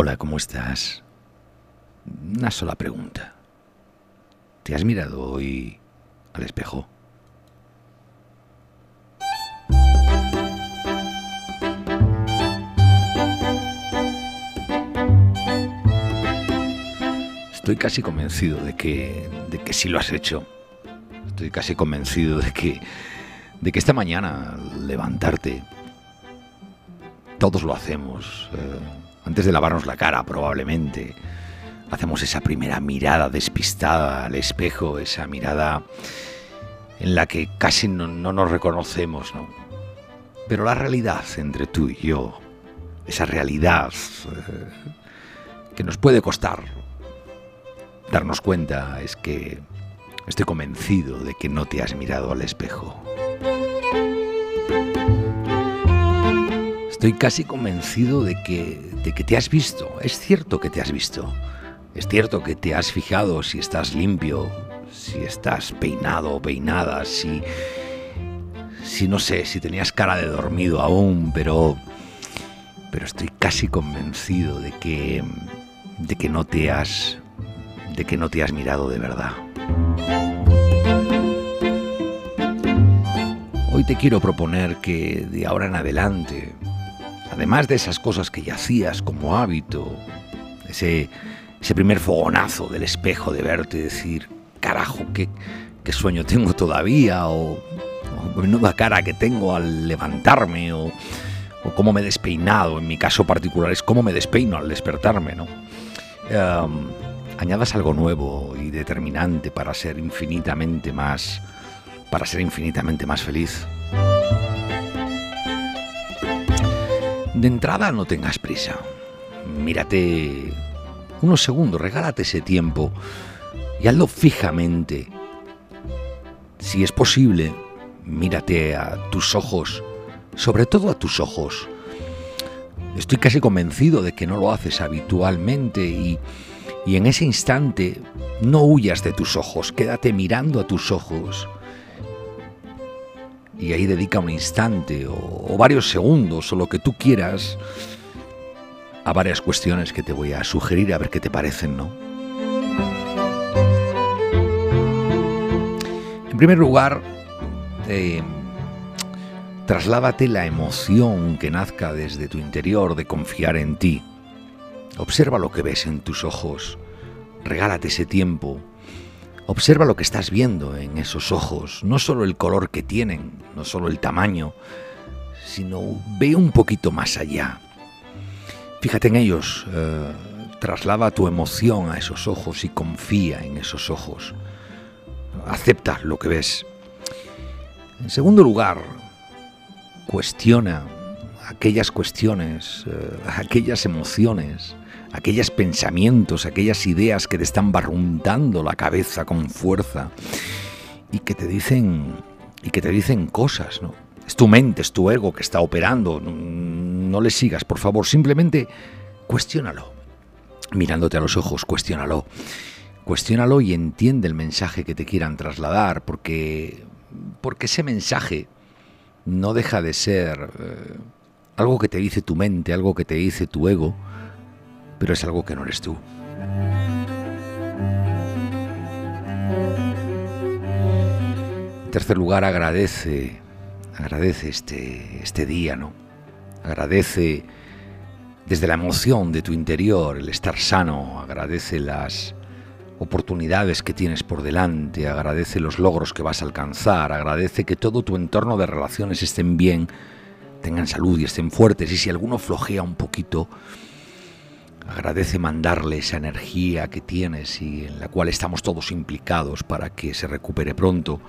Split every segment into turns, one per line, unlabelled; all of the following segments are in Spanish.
Hola, ¿cómo estás? Una sola pregunta. ¿Te has mirado hoy al espejo? Estoy casi convencido de que, de que sí lo has hecho. Estoy casi convencido de que, de que esta mañana al levantarte, todos lo hacemos. eh, antes de lavarnos la cara, probablemente. Hacemos esa primera mirada despistada al espejo, esa mirada en la que casi no, no nos reconocemos, ¿no? Pero la realidad entre tú y yo, esa realidad eh, que nos puede costar darnos cuenta, es que estoy convencido de que no te has mirado al espejo. Estoy casi convencido de que, de que te has visto. Es cierto que te has visto. Es cierto que te has fijado si estás limpio, si estás peinado o peinada, si... Si no sé, si tenías cara de dormido aún, pero... Pero estoy casi convencido de que... De que no te has... De que no te has mirado de verdad. Hoy te quiero proponer que de ahora en adelante, además de esas cosas que ya hacías como hábito, ese, ese primer fogonazo del espejo de verte decir, carajo, qué, qué sueño tengo todavía, o, o menuda cara que tengo al levantarme, o, o cómo me he despeinado, en mi caso particular es cómo me despeino al despertarme, ¿no? Em, añadas algo nuevo y determinante para ser infinitamente más para ser infinitamente más feliz. De entrada no tengas prisa. Mírate unos segundos, regálate ese tiempo y hazlo fijamente. Si es posible, mírate a tus ojos, sobre todo a tus ojos. Estoy casi convencido de que no lo haces habitualmente y, y en ese instante no huyas de tus ojos, quédate mirando a tus ojos y ahí dedica un instante o, varios segundos o lo que tú quieras a varias cuestiones que te voy a sugerir a ver qué te parecen, ¿no? En primer lugar, eh, trasládate la emoción que nazca desde tu interior de confiar en ti. Observa lo que ves en tus ojos, regálate ese tiempo Observa lo que estás viendo en esos ojos, no solo el color que tienen, no solo el tamaño, sino ve un poquito más allá. Fíjate en ellos, eh, traslada tu emoción a esos ojos y confía en esos ojos. Acepta lo que ves. En segundo lugar, cuestiona aquellas cuestiones, eh, aquellas emociones aquellos pensamientos, aquellas ideas que te están barruntando la cabeza con fuerza y que te dicen y que te dicen cosas, ¿no? Es tu mente, es tu ego que está operando. No le sigas, por favor, simplemente cuestiónalo. Mirándote a los ojos, cuestiónalo. Cuestiónalo y entiende el mensaje que te quieran trasladar, porque porque ese mensaje no deja de ser eh, algo que te dice tu mente, algo que te dice tu ego pero es algo que no eres tú. En tercer lugar, agradece, agradece este, este día, ¿no? Agradece desde la emoción de tu interior el estar sano, agradece las oportunidades que tienes por delante, agradece los logros que vas a alcanzar, agradece que todo tu entorno de relaciones estén bien, tengan salud y estén fuertes, y si alguno flojea un poquito, Agradece mandarle esa energía que tienes y en la cual estamos todos implicados para que se recupere pronto.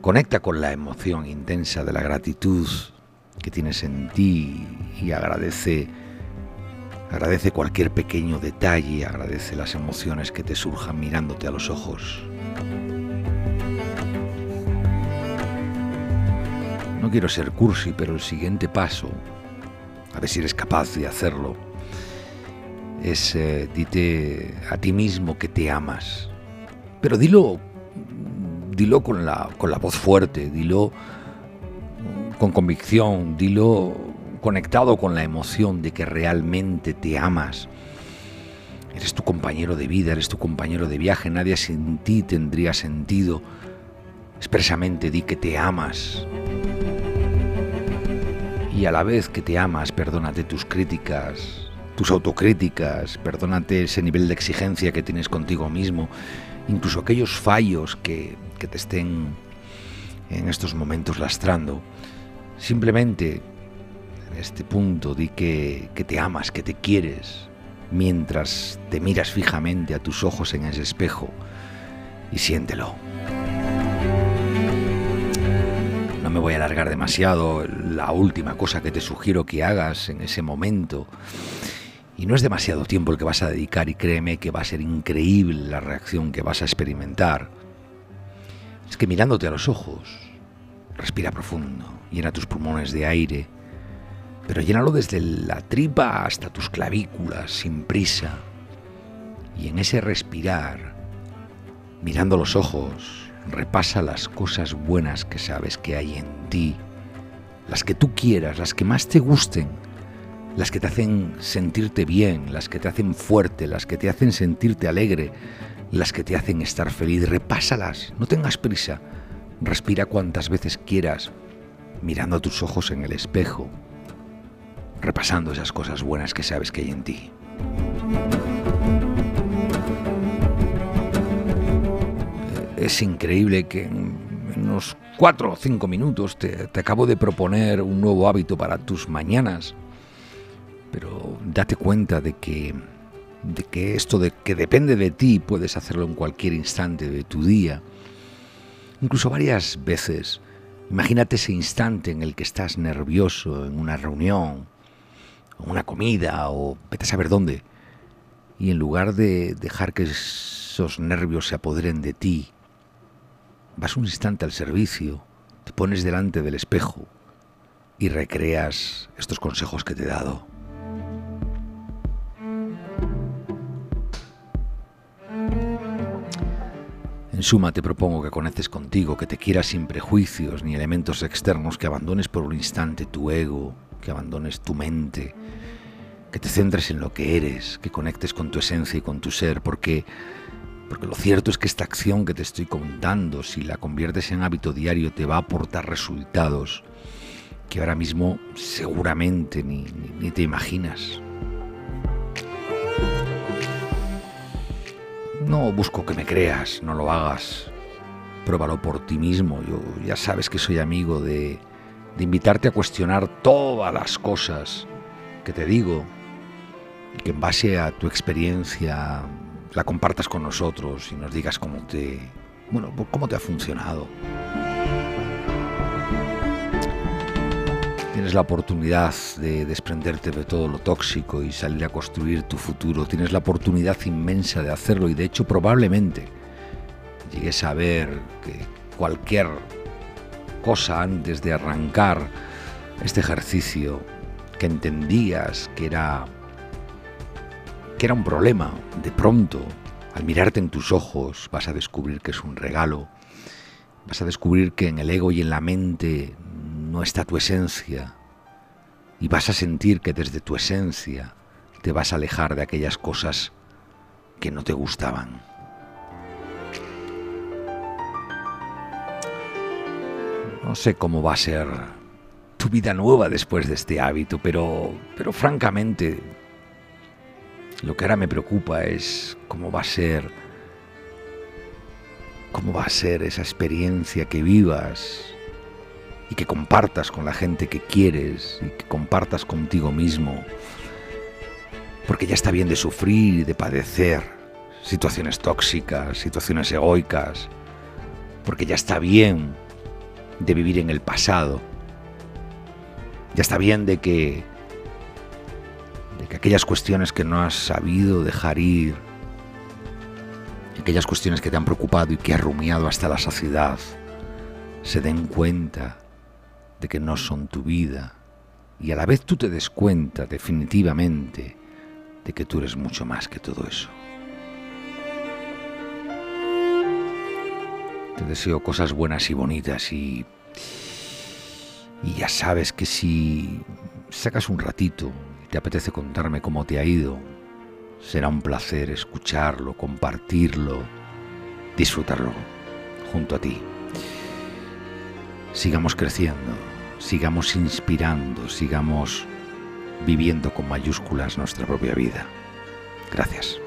Conecta con la emoción intensa de la gratitud que tienes en ti y agradece agradece cualquier pequeño detalle, agradece las emociones que te surjan mirándote a los ojos. No quiero ser cursi, pero el siguiente paso, a ver si eres capaz de hacerlo, es eh, dite a ti mismo que te amas. Pero dilo, dilo con la, con la voz fuerte, dilo con convicción, dilo conectado con la emoción de que realmente te amas. Eres tu compañero de vida, eres tu compañero de viaje, nadie sin ti tendría sentido. Expresamente di que te amas. Y a la vez que te amas, perdónate tus críticas, tus autocríticas, perdónate ese nivel de exigencia que tienes contigo mismo, incluso aquellos fallos que, que te estén en estos momentos lastrando. Simplemente en este punto di que, que te amas, que te quieres, mientras te miras fijamente a tus ojos en ese espejo y siéntelo. No me voy a alargar demasiado, la última cosa que te sugiero que hagas en ese momento, y no es demasiado tiempo el que vas a dedicar y créeme que va a ser increíble la reacción que vas a experimentar, es que mirándote a los ojos, respira profundo, llena tus pulmones de aire, pero llénalo desde la tripa hasta tus clavículas, sin prisa. Y en ese respirar, mirando los ojos, repasa las cosas buenas que sabes que hay en ti, las que tú quieras, las que más te gusten, las que te hacen sentirte bien, las que te hacen fuerte, las que te hacen sentirte alegre, las que te hacen estar feliz. Repásalas, no tengas prisa. Respira cuantas veces quieras, mirando a tus ojos en el espejo, repasando esas cosas buenas que sabes que hay en ti. Es increíble que en unos cuatro o cinco minutos te, te acabo de proponer un nuevo hábito para tus mañanas, pero date cuenta de que de que esto de que depende de ti puedes hacerlo en cualquier instante de tu día, incluso varias veces. Imagínate ese instante en el que estás nervioso en una reunión, en una comida o vete a saber dónde, y en lugar de dejar que esos nervios se apoderen de ti, vas un instante al servicio, te pones delante del espejo y recreas estos consejos que te he dado. En suma, te propongo que conectes contigo, que te quieras sin prejuicios ni elementos externos, que abandones por un instante tu ego, que abandones tu mente, que te centres en lo que eres, que conectes con tu esencia y con tu ser, porque, porque lo cierto es que esta acción que te estoy contando, si la conviertes en hábito diario, te va a aportar resultados que ahora mismo seguramente ni, ni, ni te imaginas. No busco que me creas, no lo hagas. Pruébalo por ti mismo. Yo ya sabes que soy amigo de, de invitarte a cuestionar todas las cosas que te digo y que en base a tu experiencia la compartas con nosotros y nos digas cómo te, bueno, cómo te ha funcionado. Tienes la oportunidad de desprenderte de todo lo tóxico y salir a construir tu futuro. Tienes la oportunidad inmensa de hacerlo y de hecho probablemente llegues a ver que cualquier cosa antes de arrancar este ejercicio que entendías que era que era un problema, de pronto, al mirarte en tus ojos, vas a descubrir que es un regalo. Vas a descubrir que en el ego y en la mente no está tu esencia y vas a sentir que desde tu esencia te vas a alejar de aquellas cosas que no te gustaban. No sé cómo va a ser tu vida nueva después de este hábito, pero, pero francamente lo que ahora me preocupa es cómo va a ser cómo va a ser esa experiencia que vivas y que compartas con la gente que quieres y que compartas contigo mismo. Porque ya está bien de sufrir y de padecer situaciones tóxicas, situaciones egoicas. Porque ya está bien de vivir en el pasado. Ya está bien de que de que aquellas cuestiones que no has sabido dejar ir, aquellas cuestiones que te han preocupado y que has rumiado hasta la saciedad, se den cuenta parte que no son tu vida y a la vez tú te des cuenta definitivamente de que tú eres mucho más que todo eso. Te deseo cosas buenas y bonitas y, y ya sabes que si sacas un ratito y te apetece contarme cómo te ha ido, será un placer escucharlo, compartirlo, disfrutarlo junto a ti. Sigamos creciendo sigamos inspirando, sigamos viviendo con mayúsculas nuestra propia vida. Gracias.